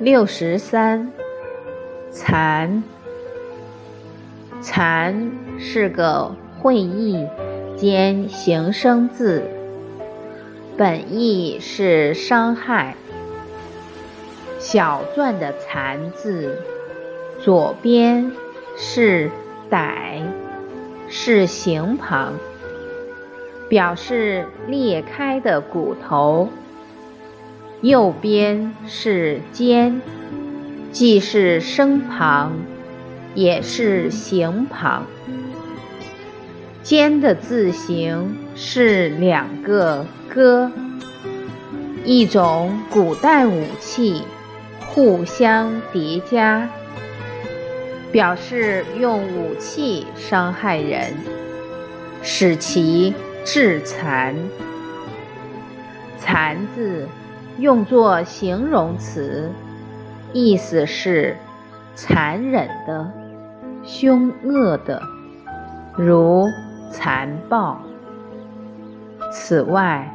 六十三，残。残是个会意兼形声字，本意是伤害。小篆的残字，左边是歹，是形旁，表示裂开的骨头；右边是尖，既是声旁。也是形旁，尖的字形是两个戈，一种古代武器，互相叠加，表示用武器伤害人，使其致残。残字用作形容词，意思是残忍的。凶恶的，如残暴。此外，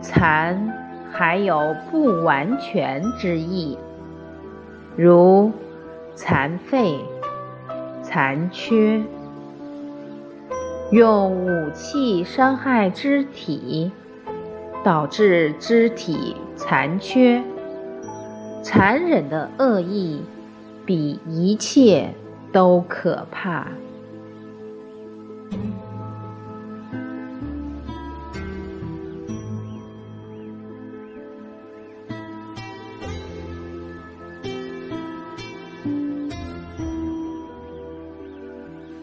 残还有不完全之意，如残废、残缺。用武器伤害肢体，导致肢体残缺，残忍的恶意比一切。都可怕。